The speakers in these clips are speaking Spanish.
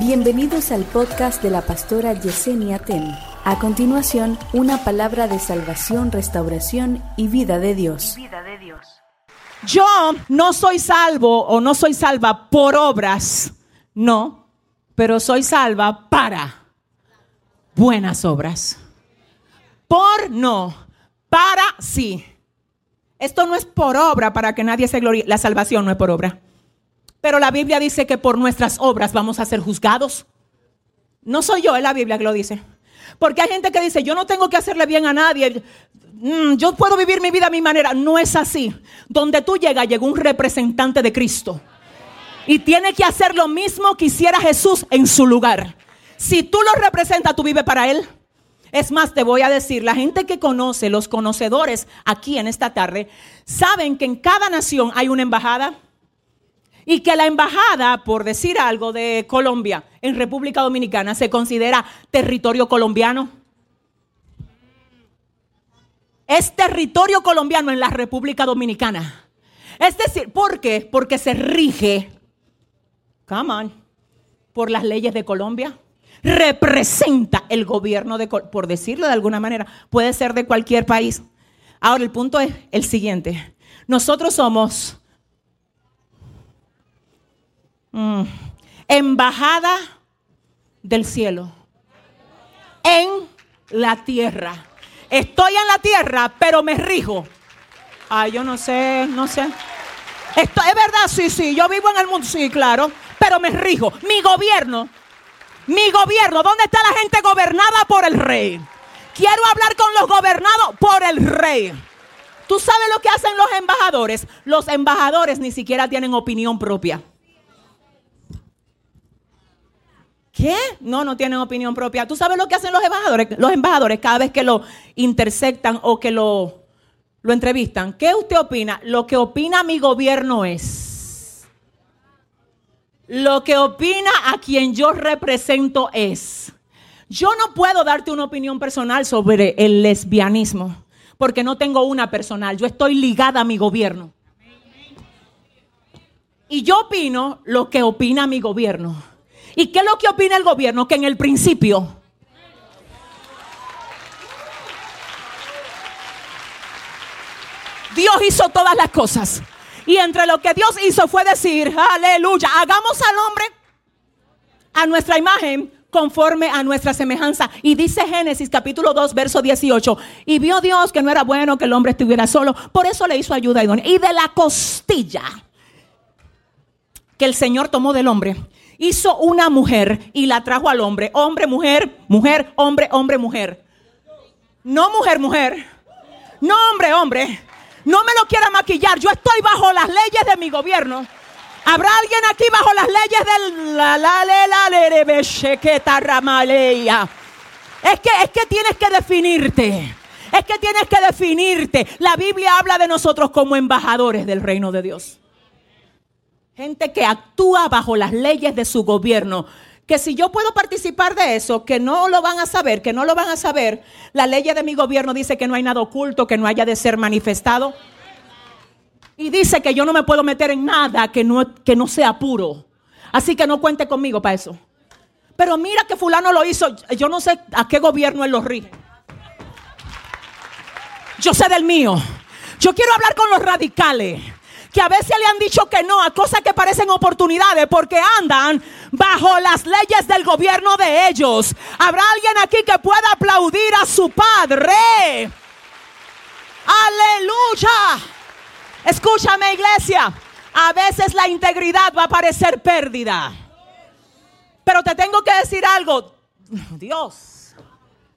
Bienvenidos al podcast de la pastora Yesenia Ten. A continuación, una palabra de salvación, restauración y vida de Dios. Yo no soy salvo o no soy salva por obras, no, pero soy salva para buenas obras. Por no, para sí. Esto no es por obra para que nadie se glorie. La salvación no es por obra. Pero la Biblia dice que por nuestras obras vamos a ser juzgados. No soy yo, es la Biblia que lo dice. Porque hay gente que dice, yo no tengo que hacerle bien a nadie. Mm, yo puedo vivir mi vida a mi manera. No es así. Donde tú llegas, llegó un representante de Cristo. Y tiene que hacer lo mismo que hiciera Jesús en su lugar. Si tú lo representas, tú vives para Él. Es más, te voy a decir, la gente que conoce, los conocedores aquí en esta tarde, saben que en cada nación hay una embajada y que la embajada, por decir algo, de Colombia en República Dominicana se considera territorio colombiano. Es territorio colombiano en la República Dominicana. Es decir, ¿por qué? Porque se rige, come on, por las leyes de Colombia. Representa el gobierno de, por decirlo de alguna manera, puede ser de cualquier país. Ahora el punto es el siguiente. Nosotros somos Mm. Embajada del cielo. En la tierra. Estoy en la tierra, pero me rijo. Ay, yo no sé, no sé. Esto es verdad, sí, sí. Yo vivo en el mundo, sí, claro. Pero me rijo. Mi gobierno, mi gobierno, ¿dónde está la gente gobernada por el rey? Quiero hablar con los gobernados por el rey. ¿Tú sabes lo que hacen los embajadores? Los embajadores ni siquiera tienen opinión propia. ¿Qué? No, no tienen opinión propia. ¿Tú sabes lo que hacen los embajadores? Los embajadores cada vez que lo intersectan o que lo, lo entrevistan. ¿Qué usted opina? Lo que opina mi gobierno es. Lo que opina a quien yo represento es. Yo no puedo darte una opinión personal sobre el lesbianismo porque no tengo una personal. Yo estoy ligada a mi gobierno. Y yo opino lo que opina mi gobierno. ¿Y qué es lo que opina el gobierno? Que en el principio Dios hizo todas las cosas. Y entre lo que Dios hizo fue decir, aleluya, hagamos al hombre a nuestra imagen conforme a nuestra semejanza. Y dice Génesis capítulo 2, verso 18. Y vio Dios que no era bueno que el hombre estuviera solo. Por eso le hizo ayuda idónea. Y de la costilla que el Señor tomó del hombre, hizo una mujer y la trajo al hombre. Hombre, mujer, mujer, hombre, hombre, mujer. No mujer, mujer. No hombre, hombre. No me lo quiera maquillar. Yo estoy bajo las leyes de mi gobierno. ¿Habrá alguien aquí bajo las leyes del la la la la Es que es que tienes que definirte. Es que tienes que definirte. La Biblia habla de nosotros como embajadores del reino de Dios. Gente que actúa bajo las leyes de su gobierno. Que si yo puedo participar de eso, que no lo van a saber, que no lo van a saber, la ley de mi gobierno dice que no hay nada oculto, que no haya de ser manifestado. Y dice que yo no me puedo meter en nada que no, que no sea puro. Así que no cuente conmigo para eso. Pero mira que fulano lo hizo. Yo no sé a qué gobierno él lo rige. Yo sé del mío. Yo quiero hablar con los radicales que a veces le han dicho que no a cosas que parecen oportunidades porque andan bajo las leyes del gobierno de ellos. ¿Habrá alguien aquí que pueda aplaudir a su padre? Aleluya. Escúchame iglesia. A veces la integridad va a parecer pérdida. Pero te tengo que decir algo. Dios.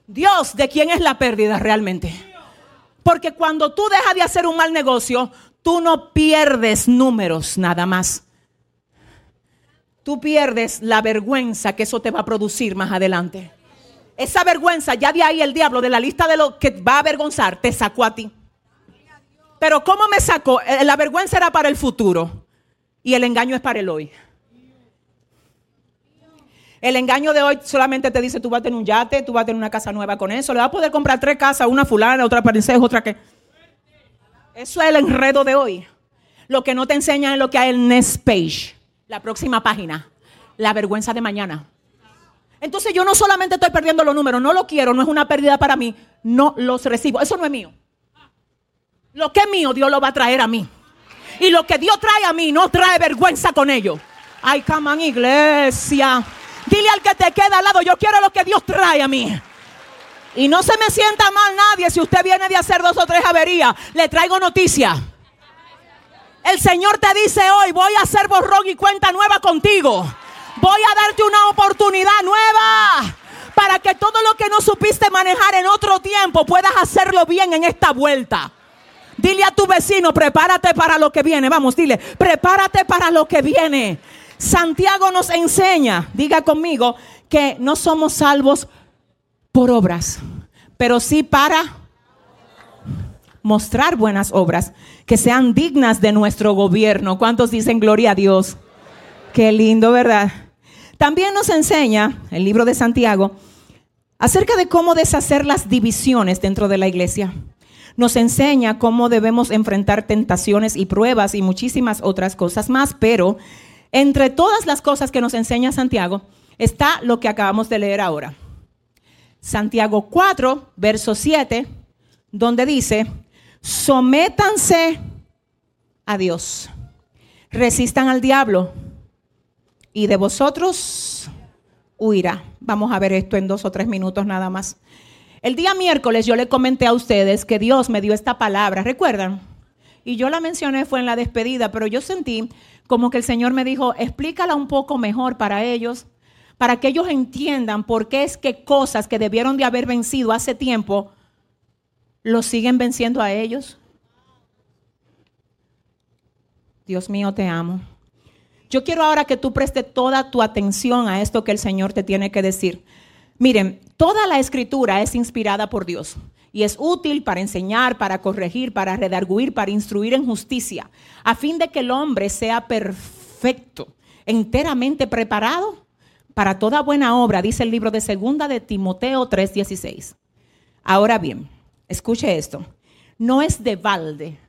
Dios, ¿de quién es la pérdida realmente? Porque cuando tú dejas de hacer un mal negocio, Tú no pierdes números nada más. Tú pierdes la vergüenza que eso te va a producir más adelante. Esa vergüenza, ya de ahí el diablo, de la lista de lo que va a avergonzar, te sacó a ti. Pero ¿cómo me sacó? Eh, la vergüenza era para el futuro y el engaño es para el hoy. El engaño de hoy solamente te dice, tú vas a tener un yate, tú vas a tener una casa nueva con eso, le vas a poder comprar tres casas, una fulana, otra princesa, otra que... Eso es el enredo de hoy. Lo que no te enseñan es lo que hay en next page, la próxima página. la vergüenza de mañana. Entonces yo no solamente estoy perdiendo los números, no lo quiero, no es una pérdida para mí, no los recibo. Eso no es mío. Lo que es mío, Dios lo va a traer a mí. Y lo que Dios trae a mí no trae vergüenza con ello. Ay, caman iglesia. Dile al que te queda al lado, yo quiero lo que Dios trae a mí. Y no se me sienta mal nadie si usted viene de hacer dos o tres averías. Le traigo noticia. El Señor te dice hoy, voy a hacer borrón y cuenta nueva contigo. Voy a darte una oportunidad nueva para que todo lo que no supiste manejar en otro tiempo puedas hacerlo bien en esta vuelta. Dile a tu vecino, prepárate para lo que viene. Vamos, dile, prepárate para lo que viene. Santiago nos enseña, diga conmigo, que no somos salvos por obras, pero sí para mostrar buenas obras que sean dignas de nuestro gobierno. ¿Cuántos dicen gloria a Dios? Qué lindo, ¿verdad? También nos enseña el libro de Santiago acerca de cómo deshacer las divisiones dentro de la iglesia. Nos enseña cómo debemos enfrentar tentaciones y pruebas y muchísimas otras cosas más, pero entre todas las cosas que nos enseña Santiago está lo que acabamos de leer ahora. Santiago 4, verso 7, donde dice, sométanse a Dios, resistan al diablo y de vosotros huirá. Vamos a ver esto en dos o tres minutos nada más. El día miércoles yo le comenté a ustedes que Dios me dio esta palabra, ¿recuerdan? Y yo la mencioné fue en la despedida, pero yo sentí como que el Señor me dijo, explícala un poco mejor para ellos, para que ellos entiendan por qué es que cosas que debieron de haber vencido hace tiempo, los siguen venciendo a ellos. Dios mío, te amo. Yo quiero ahora que tú prestes toda tu atención a esto que el Señor te tiene que decir. Miren, toda la escritura es inspirada por Dios y es útil para enseñar, para corregir, para redarguir, para instruir en justicia, a fin de que el hombre sea perfecto, enteramente preparado para toda buena obra, dice el libro de segunda de Timoteo 3:16. Ahora bien, escuche esto. No es de balde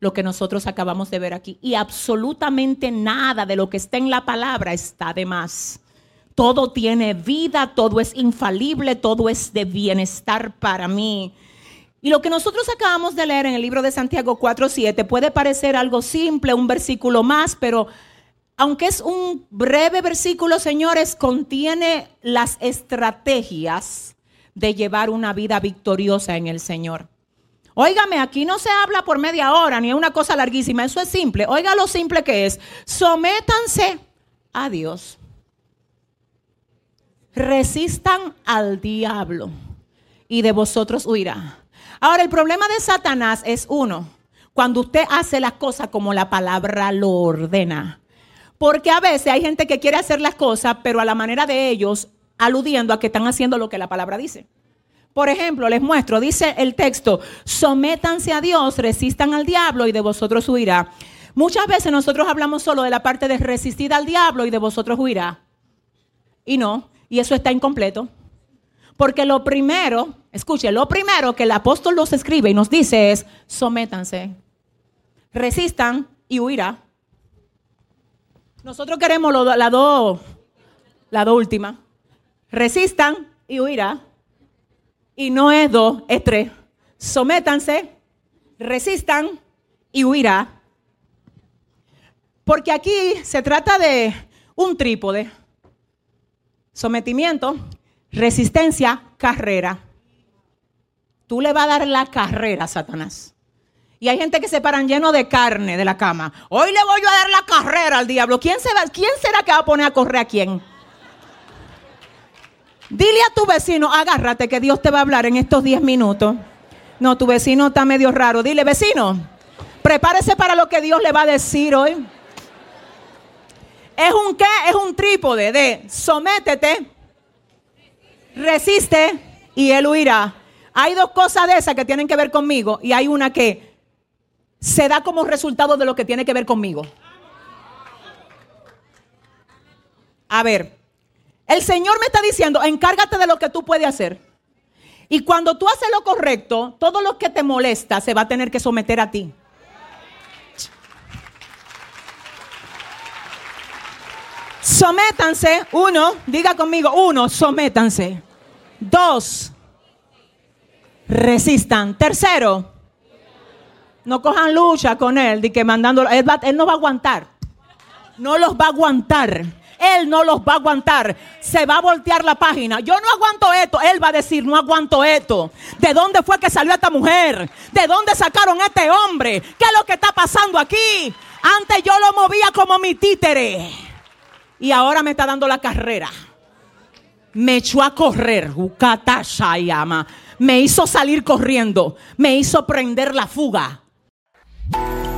lo que nosotros acabamos de ver aquí. Y absolutamente nada de lo que está en la palabra está de más. Todo tiene vida, todo es infalible, todo es de bienestar para mí. Y lo que nosotros acabamos de leer en el libro de Santiago 4.7 puede parecer algo simple, un versículo más, pero aunque es un breve versículo, señores, contiene las estrategias de llevar una vida victoriosa en el Señor. Óigame, aquí no se habla por media hora ni es una cosa larguísima, eso es simple. Oiga lo simple que es. Sométanse a Dios. Resistan al diablo y de vosotros huirá. Ahora, el problema de Satanás es uno, cuando usted hace las cosas como la palabra lo ordena. Porque a veces hay gente que quiere hacer las cosas, pero a la manera de ellos, aludiendo a que están haciendo lo que la palabra dice. Por ejemplo, les muestro, dice el texto, sométanse a Dios, resistan al diablo y de vosotros huirá. Muchas veces nosotros hablamos solo de la parte de resistir al diablo y de vosotros huirá. Y no, y eso está incompleto. Porque lo primero, escuche, lo primero que el apóstol nos escribe y nos dice es, sométanse, resistan y huirá. Nosotros queremos la dos, la dos última. Resistan y huirá. Y no es dos, es tres. Sométanse, resistan y huirá. Porque aquí se trata de un trípode. Sometimiento, resistencia, carrera. Tú le vas a dar la carrera a Satanás. Y hay gente que se paran lleno de carne de la cama. Hoy le voy a dar la carrera al diablo. ¿Quién, se ¿Quién será que va a poner a correr a quién? Dile a tu vecino, agárrate que Dios te va a hablar en estos 10 minutos. No, tu vecino está medio raro. Dile, vecino, prepárese para lo que Dios le va a decir hoy. ¿Es un qué? Es un trípode de sométete, resiste y él huirá. Hay dos cosas de esas que tienen que ver conmigo y hay una que se da como resultado de lo que tiene que ver conmigo. A ver, el Señor me está diciendo, encárgate de lo que tú puedes hacer. Y cuando tú haces lo correcto, todo lo que te molesta se va a tener que someter a ti. Sométanse. Uno, diga conmigo. Uno, sométanse. Dos, resistan. Tercero, no cojan lucha con él, de que mandándolo. Él, él no va a aguantar. No los va a aguantar. Él no los va a aguantar. Se va a voltear la página. Yo no aguanto esto. Él va a decir, no aguanto esto. ¿De dónde fue que salió esta mujer? ¿De dónde sacaron a este hombre? ¿Qué es lo que está pasando aquí? Antes yo lo movía como mi títere. Y ahora me está dando la carrera. Me echó a correr. Me hizo salir corriendo. Me hizo prender la fuga. you